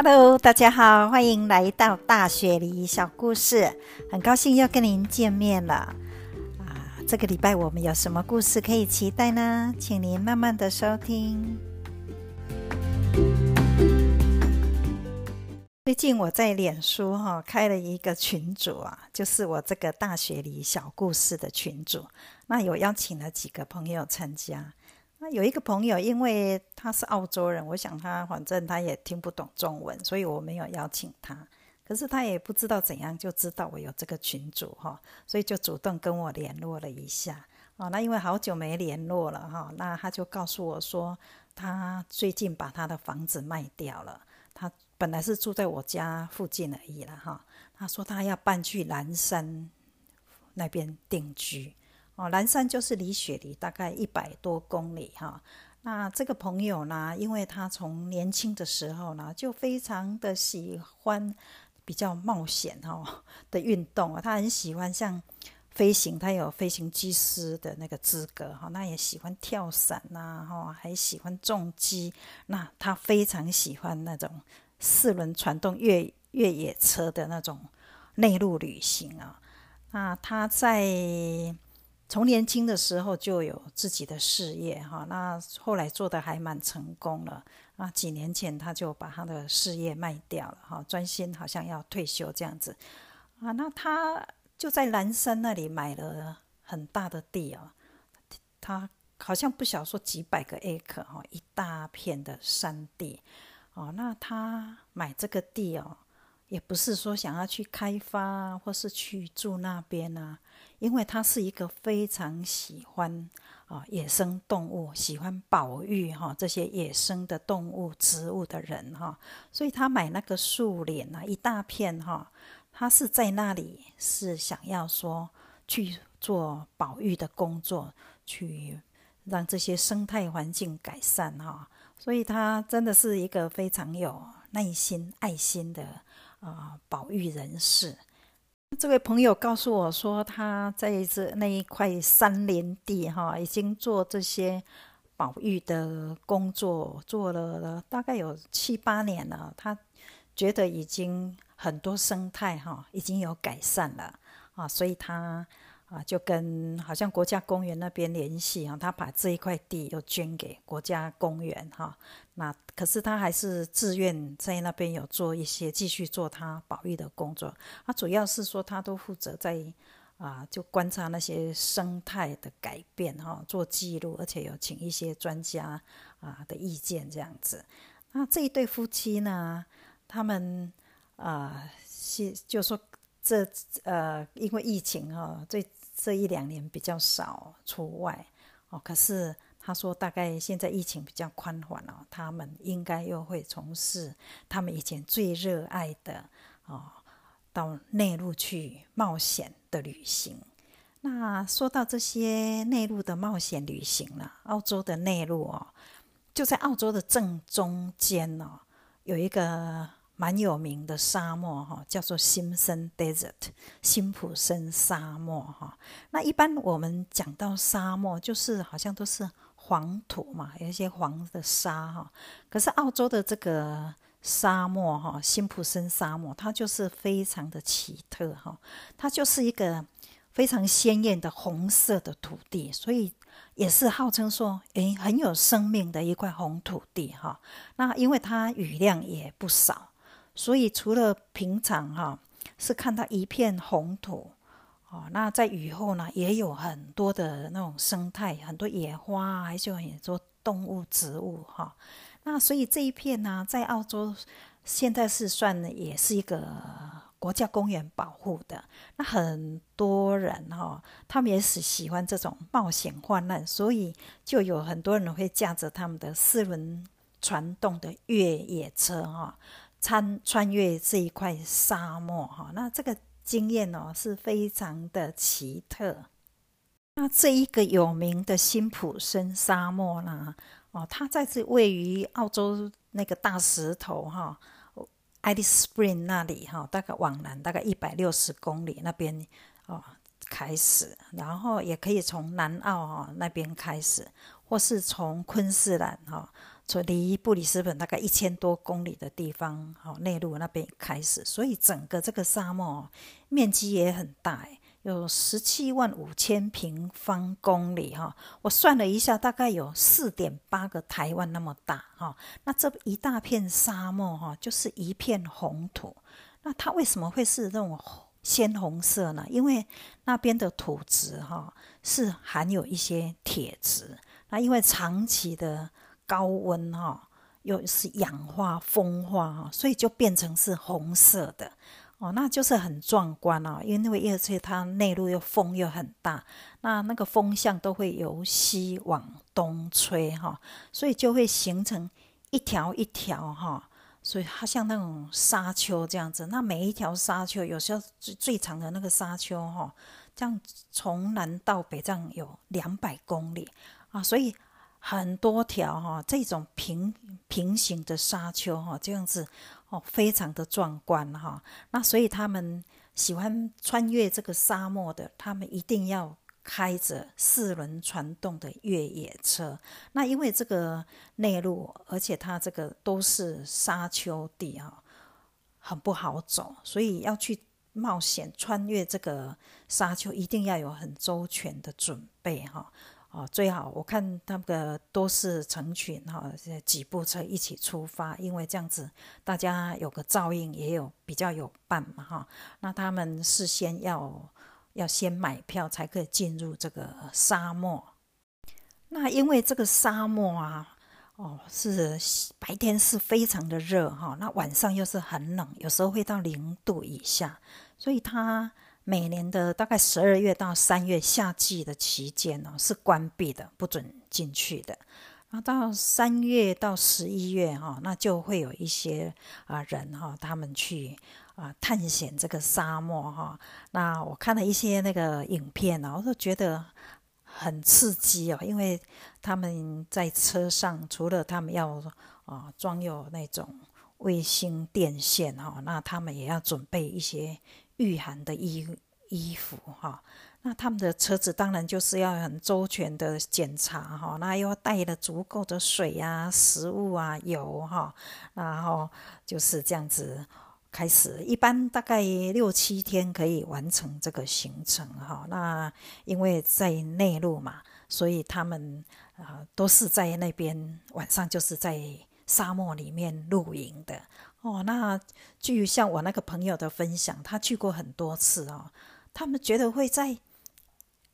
Hello，大家好，欢迎来到大雪梨小故事，很高兴又跟您见面了。啊，这个礼拜我们有什么故事可以期待呢？请您慢慢的收听。最近我在脸书哈开了一个群组啊，就是我这个大学里小故事的群组，那有邀请了几个朋友参加。那有一个朋友，因为他是澳洲人，我想他反正他也听不懂中文，所以我没有邀请他。可是他也不知道怎样就知道我有这个群主哈，所以就主动跟我联络了一下。哦，那因为好久没联络了哈，那他就告诉我说，他最近把他的房子卖掉了。他本来是住在我家附近而已了哈。他说他要搬去南山那边定居。哦，蓝山就是离雪梨大概一百多公里哈。那这个朋友呢，因为他从年轻的时候呢，就非常的喜欢比较冒险哈的运动啊。他很喜欢像飞行，他有飞行机师的那个资格哈。那也喜欢跳伞呐哈，还喜欢重机。那他非常喜欢那种四轮传动越越野车的那种内陆旅行啊。那他在。从年轻的时候就有自己的事业哈，那后来做的还蛮成功了啊。几年前他就把他的事业卖掉了哈，专心好像要退休这样子啊。那他就在南山那里买了很大的地哦，他好像不晓说几百个 acre 哈，一大片的山地哦。那他买这个地哦，也不是说想要去开发或是去住那边啊。因为他是一个非常喜欢啊野生动物，喜欢保育哈这些野生的动物、植物的人哈，所以他买那个树林啊一大片哈，他是在那里是想要说去做保育的工作，去让这些生态环境改善哈，所以他真的是一个非常有耐心、爱心的啊保育人士。这位朋友告诉我说，他在这那一块山林地哈，已经做这些保育的工作，做了大概有七八年了。他觉得已经很多生态哈已经有改善了啊，所以他。啊，就跟好像国家公园那边联系啊，他把这一块地又捐给国家公园哈。那可是他还是自愿在那边有做一些继续做他保育的工作。他主要是说他都负责在啊，就观察那些生态的改变哈，做记录，而且有请一些专家啊的意见这样子。那这一对夫妻呢，他们啊是就说这呃，因为疫情哈，最这一两年比较少出外哦，可是他说大概现在疫情比较宽缓了，他们应该又会从事他们以前最热爱的哦，到内陆去冒险的旅行。那说到这些内陆的冒险旅行了，澳洲的内陆哦，就在澳洲的正中间哦，有一个。蛮有名的沙漠哈，叫做辛森 Desert，辛普森沙漠哈。那一般我们讲到沙漠，就是好像都是黄土嘛，有一些黄的沙哈。可是澳洲的这个沙漠哈，辛普森沙漠，它就是非常的奇特哈，它就是一个非常鲜艳的红色的土地，所以也是号称说，诶，很有生命的一块红土地哈。那因为它雨量也不少。所以除了平常哈是看到一片红土哦，那在雨后呢也有很多的那种生态，很多野花，还是有很多动物、植物哈。那所以这一片呢，在澳洲现在是算也是一个国家公园保护的。那很多人哈，他们也是喜欢这种冒险患难，所以就有很多人会驾着他们的四轮传动的越野车哈。穿穿越这一块沙漠哈，那这个经验哦是非常的奇特。那这一个有名的辛普森沙漠呢，哦，它在这位于澳洲那个大石头哈，Alice Spring 那里哈，大概往南大概一百六十公里那边哦开始，然后也可以从南澳哈那边开始，或是从昆士兰哈。从离布里斯本大概一千多公里的地方，哈，内陆那边开始，所以整个这个沙漠面积也很大，有十七万五千平方公里，哈，我算了一下，大概有四点八个台湾那么大，哈，那这一大片沙漠，哈，就是一片红土，那它为什么会是那种鲜红色呢？因为那边的土质，哈，是含有一些铁质。那因为长期的高温哈，又是氧化风化哈，所以就变成是红色的哦，那就是很壮观哦。因为而且它内陆又风又很大，那那个风向都会由西往东吹哈，所以就会形成一条一条哈，所以它像那种沙丘这样子。那每一条沙丘，有时候最最长的那个沙丘哈，这样从南到北这样有两百公里。啊，所以很多条哈这种平平行的沙丘哈，这样子哦，非常的壮观哈。那所以他们喜欢穿越这个沙漠的，他们一定要开着四轮传动的越野车。那因为这个内陆，而且它这个都是沙丘地哈，很不好走，所以要去冒险穿越这个沙丘，一定要有很周全的准备哈。哦最好我看那个都是成群哈，几部车一起出发，因为这样子大家有个照应，也有比较有伴嘛哈。那他们事先要要先买票才可以进入这个沙漠。那因为这个沙漠啊，哦是白天是非常的热哈，那晚上又是很冷，有时候会到零度以下，所以它。每年的大概十二月到三月夏季的期间呢，是关闭的，不准进去的。然后到三月到十一月哈，那就会有一些啊人哈，他们去啊探险这个沙漠哈。那我看了一些那个影片呢，我都觉得很刺激哦，因为他们在车上，除了他们要啊装有那种卫星电线哈，那他们也要准备一些。御寒的衣衣服哈，那他们的车子当然就是要很周全的检查哈，那又要带了足够的水啊、食物啊、油哈，然后就是这样子开始，一般大概六七天可以完成这个行程哈。那因为在内陆嘛，所以他们啊都是在那边晚上就是在沙漠里面露营的。哦，那据像我那个朋友的分享，他去过很多次哦。他们觉得会在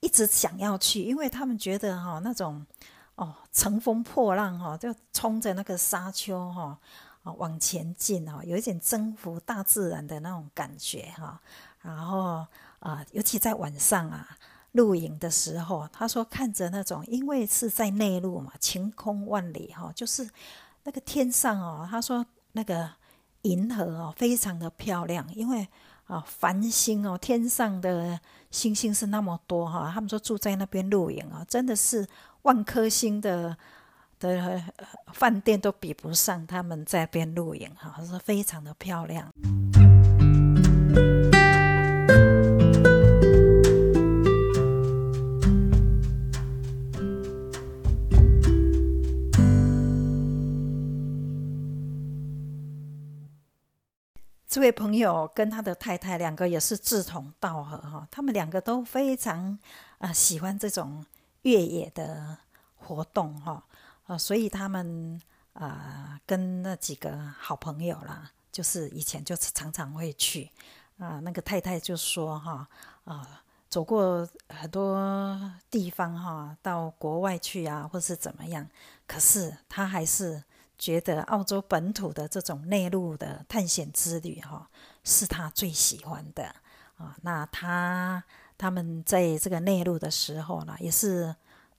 一直想要去，因为他们觉得哈那种哦乘风破浪哈，就冲着那个沙丘哈啊往前进哈，有一点征服大自然的那种感觉哈。然后啊，尤其在晚上啊露营的时候，他说看着那种，因为是在内陆嘛，晴空万里哈，就是那个天上哦，他说那个。银河哦，非常的漂亮，因为啊，繁星哦，天上的星星是那么多哈。他们说住在那边露营啊，真的是万颗星的的饭店都比不上他们在边露营哈，是非常的漂亮。这位朋友跟他的太太两个也是志同道合哈，他们两个都非常啊喜欢这种越野的活动哈啊，所以他们啊跟那几个好朋友啦，就是以前就常常会去啊，那个太太就说哈啊走过很多地方哈，到国外去啊，或是怎么样，可是他还是。觉得澳洲本土的这种内陆的探险之旅，哈，是他最喜欢的啊。那他他们在这个内陆的时候呢，也是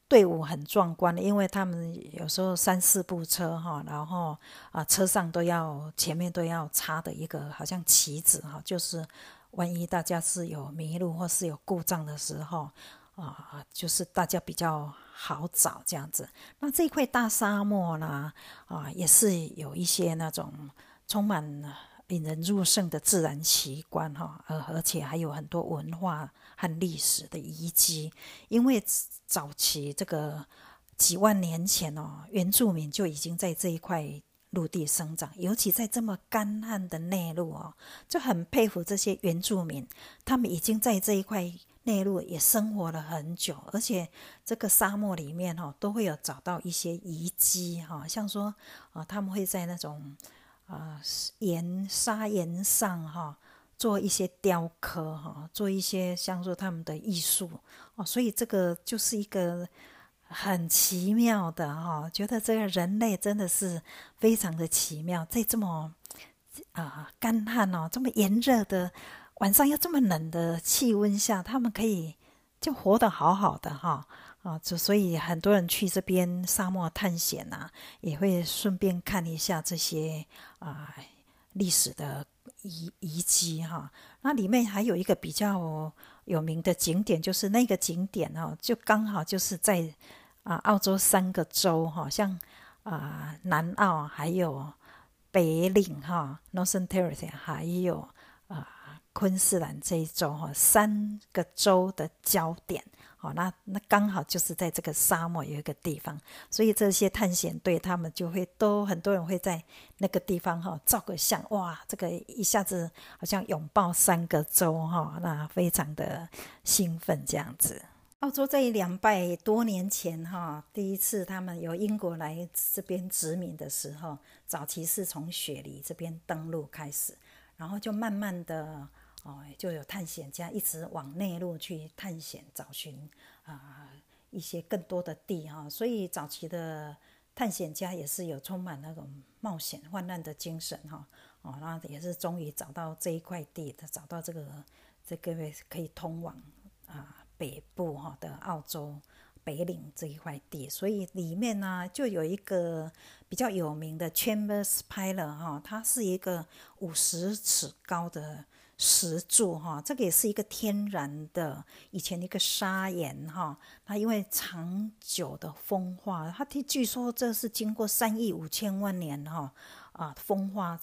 队伍很壮观的，因为他们有时候三四部车，哈，然后啊，车上都要前面都要插的一个好像旗子，哈，就是万一大家是有迷路或是有故障的时候，啊，就是大家比较。好找这样子，那这块大沙漠呢，啊，也是有一些那种充满引人入胜的自然奇观哈，而而且还有很多文化和历史的遗迹。因为早期这个几万年前哦，原住民就已经在这一块。陆地生长，尤其在这么干旱的内陆哦，就很佩服这些原住民。他们已经在这一块内陆也生活了很久，而且这个沙漠里面哈都会有找到一些遗迹哈，像说啊，他们会在那种啊岩沙岩上哈做一些雕刻哈，做一些像说他们的艺术哦，所以这个就是一个。很奇妙的哈，觉得这个人类真的是非常的奇妙，在这么啊干旱哦，这么炎热的晚上要这么冷的气温下，他们可以就活得好好的哈啊，就所以很多人去这边沙漠探险呐，也会顺便看一下这些啊历史的遗遗迹哈。那里面还有一个比较有名的景点，就是那个景点哦，就刚好就是在。啊，澳洲三个州哈，像啊南澳，还有北领哈 （Northern Territory），还有啊昆士兰这一州哈，三个州的焦点。好，那那刚好就是在这个沙漠有一个地方，所以这些探险队他们就会都很多人会在那个地方哈照个相，哇，这个一下子好像拥抱三个州哈，那非常的兴奋这样子。澳洲在两百多年前，哈，第一次他们由英国来这边殖民的时候，早期是从雪梨这边登陆开始，然后就慢慢的，哦，就有探险家一直往内陆去探险找寻啊一些更多的地哈，所以早期的探险家也是有充满那种冒险患难的精神哈，哦，那也是终于找到这一块地的，找到这个这个可以通往啊。北部哈的澳洲北岭这一块地，所以里面呢就有一个比较有名的 Chambers Pillar 哈，它是一个五十尺高的石柱哈，这个也是一个天然的以前的一个砂岩哈，它因为长久的风化，它据说这是经过三亿五千万年哈啊风化。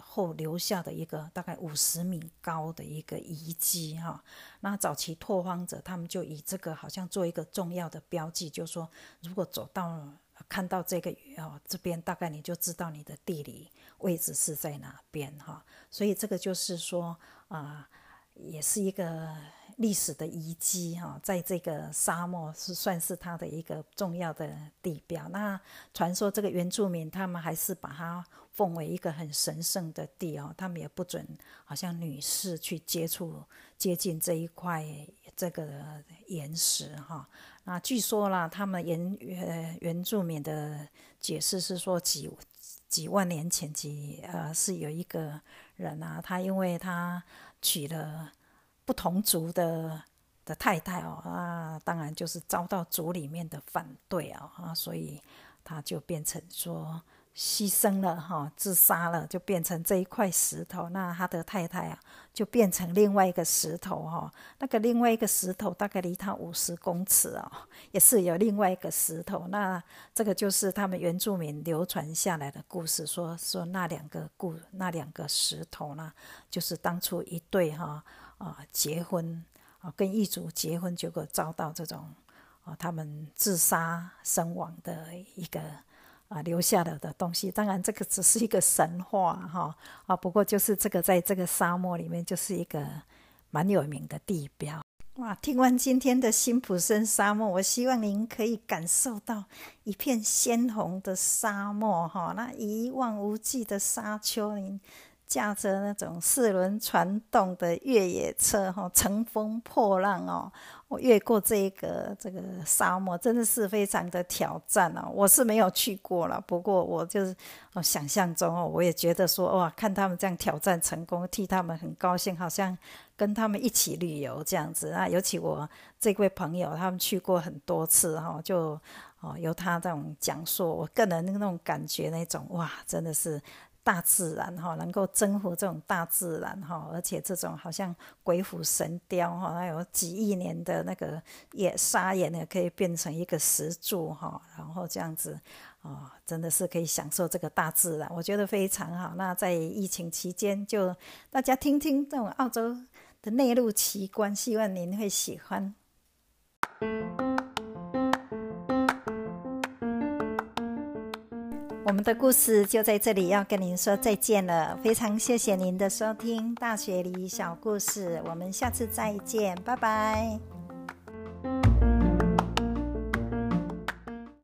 后留下的一个大概五十米高的一个遗迹哈，那早期拓荒者他们就以这个好像做一个重要的标记，就说如果走到看到这个哦这边，大概你就知道你的地理位置是在哪边哈，所以这个就是说啊，也是一个。历史的遗迹哈，在这个沙漠是算是它的一个重要的地标。那传说这个原住民他们还是把它奉为一个很神圣的地哦，他们也不准好像女士去接触接近这一块这个岩石哈。那据说啦，他们原原原住民的解释是说几几万年前几呃是有一个人啊，他因为他娶了。不同族的的太太哦啊，当然就是遭到族里面的反对啊啊，所以他就变成说牺牲了哈，自杀了，就变成这一块石头。那他的太太啊，就变成另外一个石头哈。那个另外一个石头大概离他五十公尺哦，也是有另外一个石头。那这个就是他们原住民流传下来的故事，说说那两个故那两个石头呢，就是当初一对哈。啊，结婚啊，跟异族结婚，结果遭到这种啊，他们自杀身亡的一个啊留下了的东西。当然，这个只是一个神话哈啊，不过就是这个在这个沙漠里面，就是一个蛮有名的地标。哇，听完今天的辛普森沙漠，我希望您可以感受到一片鲜红的沙漠哈，那一望无际的沙丘，您。驾着那种四轮传动的越野车，哈，乘风破浪哦，我越过这个这个沙漠，真的是非常的挑战哦。我是没有去过了，不过我就是，想象中哦，我也觉得说哇，看他们这样挑战成功，替他们很高兴，好像跟他们一起旅游这样子啊。尤其我这位朋友，他们去过很多次哈，就哦由他这种讲述，我个人那种感觉，那种哇，真的是。大自然哈，能够征服这种大自然哈，而且这种好像鬼斧神雕哈，它有几亿年的那个也砂岩呢，可以变成一个石柱哈，然后这样子啊，真的是可以享受这个大自然，我觉得非常好。那在疫情期间，就大家听听这种澳洲的内陆奇观，希望您会喜欢。我们的故事就在这里，要跟您说再见了。非常谢谢您的收听《大学里小故事》，我们下次再见，拜拜。